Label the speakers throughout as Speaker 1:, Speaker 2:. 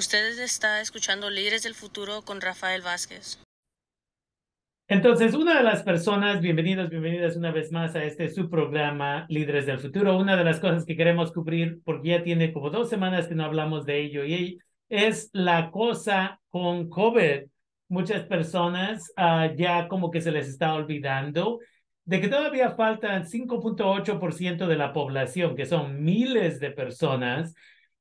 Speaker 1: Ustedes está escuchando Líderes del Futuro con Rafael Vázquez.
Speaker 2: Entonces, una de las personas, bienvenidos, bienvenidas una vez más a este su programa Líderes del Futuro. Una de las cosas que queremos cubrir, porque ya tiene como dos semanas que no hablamos de ello, y es la cosa con COVID. Muchas personas uh, ya como que se les está olvidando de que todavía faltan 5.8% de la población, que son miles de personas,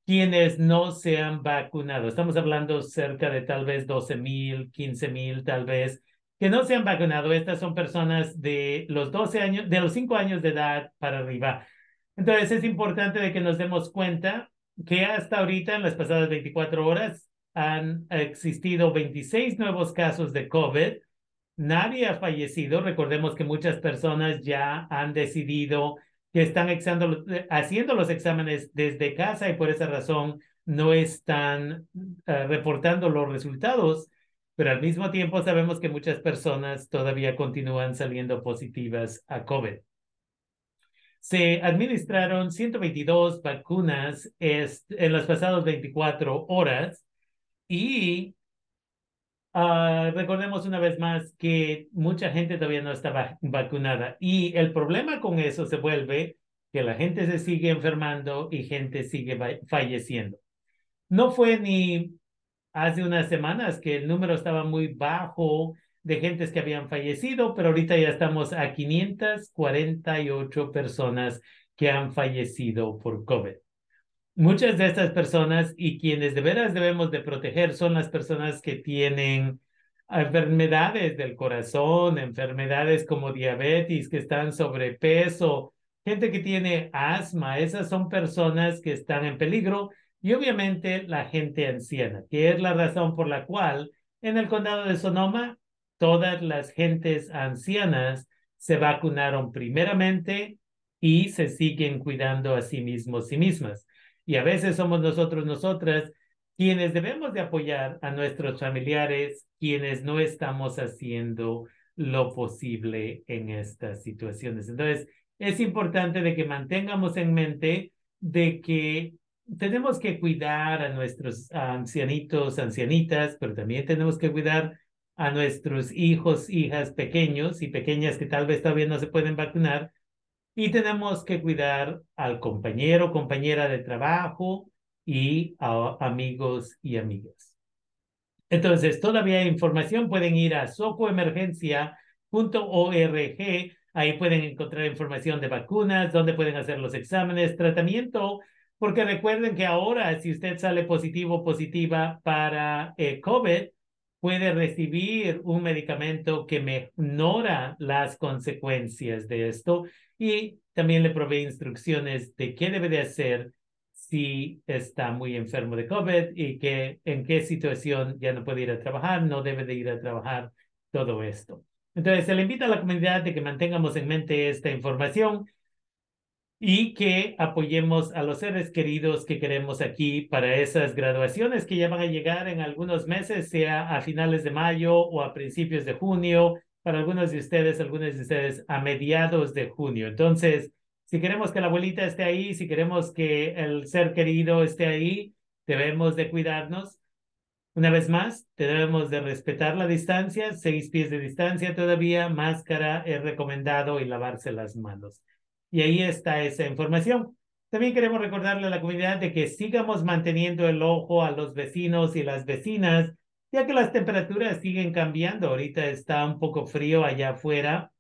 Speaker 2: quienes no se han vacunado. Estamos hablando cerca de tal vez 12 mil, 15 mil, tal vez que no se han vacunado. Estas son personas de los 12 años, de los 5 años de edad para arriba. Entonces es importante de que nos demos cuenta que hasta ahorita, en las pasadas 24 horas, han existido 26 nuevos casos de COVID. Nadie ha fallecido. Recordemos que muchas personas ya han decidido que están haciendo los exámenes desde casa y por esa razón no están uh, reportando los resultados pero al mismo tiempo sabemos que muchas personas todavía continúan saliendo positivas a COVID. Se administraron 122 vacunas en las pasadas 24 horas y uh, recordemos una vez más que mucha gente todavía no está vacunada y el problema con eso se vuelve que la gente se sigue enfermando y gente sigue falleciendo. No fue ni hace unas semanas que el número estaba muy bajo de gentes que habían fallecido, pero ahorita ya estamos a 548 personas que han fallecido por COVID. Muchas de estas personas y quienes de veras debemos de proteger son las personas que tienen enfermedades del corazón, enfermedades como diabetes, que están sobrepeso, gente que tiene asma, esas son personas que están en peligro y obviamente la gente anciana, que es la razón por la cual en el condado de Sonoma todas las gentes ancianas se vacunaron primeramente y se siguen cuidando a sí mismos y mismas. Y a veces somos nosotros, nosotras, quienes debemos de apoyar a nuestros familiares, quienes no estamos haciendo lo posible en estas situaciones. Entonces, es importante de que mantengamos en mente de que tenemos que cuidar a nuestros ancianitos, ancianitas, pero también tenemos que cuidar a nuestros hijos, hijas pequeños y pequeñas que tal vez todavía no se pueden vacunar. Y tenemos que cuidar al compañero, compañera de trabajo y a amigos y amigas. Entonces, todavía hay información. Pueden ir a socoemergencia.org. Ahí pueden encontrar información de vacunas, dónde pueden hacer los exámenes, tratamiento porque recuerden que ahora, si usted sale positivo o positiva para eh, COVID, puede recibir un medicamento que mejora las consecuencias de esto y también le provee instrucciones de qué debe de hacer si está muy enfermo de COVID y que en qué situación ya no puede ir a trabajar, no debe de ir a trabajar, todo esto. Entonces, se le invita a la comunidad de que mantengamos en mente esta información y que apoyemos a los seres queridos que queremos aquí para esas graduaciones que ya van a llegar en algunos meses, sea a finales de mayo o a principios de junio, para algunos de ustedes, algunos de ustedes a mediados de junio. Entonces, si queremos que la abuelita esté ahí, si queremos que el ser querido esté ahí, debemos de cuidarnos. Una vez más, debemos de respetar la distancia, seis pies de distancia todavía, máscara es recomendado y lavarse las manos. Y ahí está esa información. También queremos recordarle a la comunidad de que sigamos manteniendo el ojo a los vecinos y las vecinas, ya que las temperaturas siguen cambiando. Ahorita está un poco frío allá afuera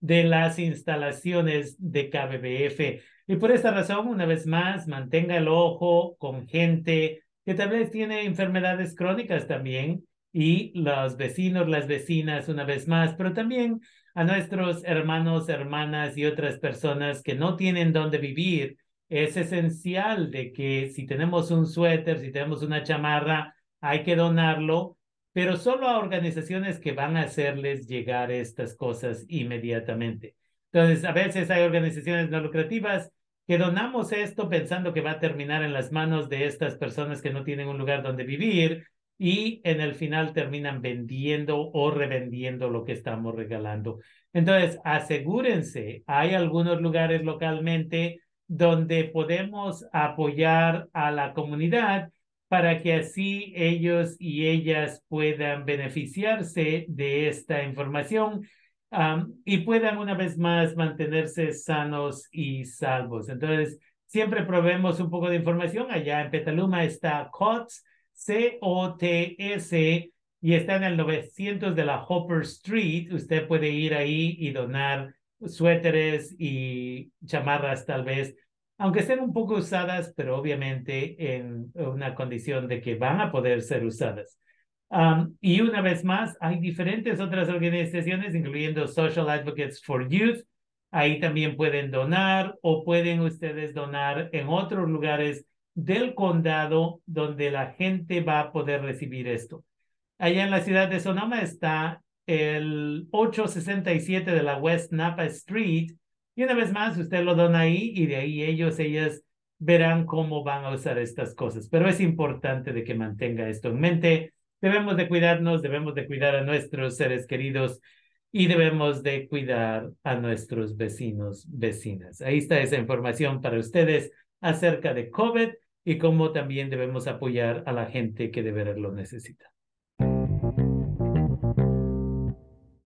Speaker 2: de las instalaciones de KBBF. Y por esta razón, una vez más, mantenga el ojo con gente que tal vez tiene enfermedades crónicas también y los vecinos, las vecinas, una vez más, pero también a nuestros hermanos, hermanas y otras personas que no tienen dónde vivir. Es esencial de que si tenemos un suéter, si tenemos una chamarra, hay que donarlo, pero solo a organizaciones que van a hacerles llegar estas cosas inmediatamente. Entonces, a veces hay organizaciones no lucrativas que donamos esto pensando que va a terminar en las manos de estas personas que no tienen un lugar donde vivir y en el final terminan vendiendo o revendiendo lo que estamos regalando. Entonces, asegúrense, hay algunos lugares localmente donde podemos apoyar a la comunidad para que así ellos y ellas puedan beneficiarse de esta información y puedan una vez más mantenerse sanos y salvos. Entonces, siempre probemos un poco de información. Allá en Petaluma está COTS, C-O-T-S, y está en el 900 de la Hopper Street. Usted puede ir ahí y donar suéteres y chamarras tal vez, aunque estén un poco usadas, pero obviamente en una condición de que van a poder ser usadas. y una vez más, hay diferentes otras organizaciones, incluyendo Social Advocates for Youth. Ahí también pueden donar o pueden ustedes donar en otros lugares del condado donde la gente va a poder recibir esto. Allá en la ciudad de Sonoma está el 867 de la West Napa Street. Y una vez más, usted lo dona ahí y de ahí ellos, ellas verán cómo van a usar estas cosas. Pero es importante de que mantenga esto en mente. Debemos de cuidarnos, debemos de cuidar a nuestros seres queridos y debemos de cuidar a nuestros vecinos, vecinas. Ahí está esa información para ustedes acerca de COVID y cómo también debemos apoyar a la gente que de lo necesita.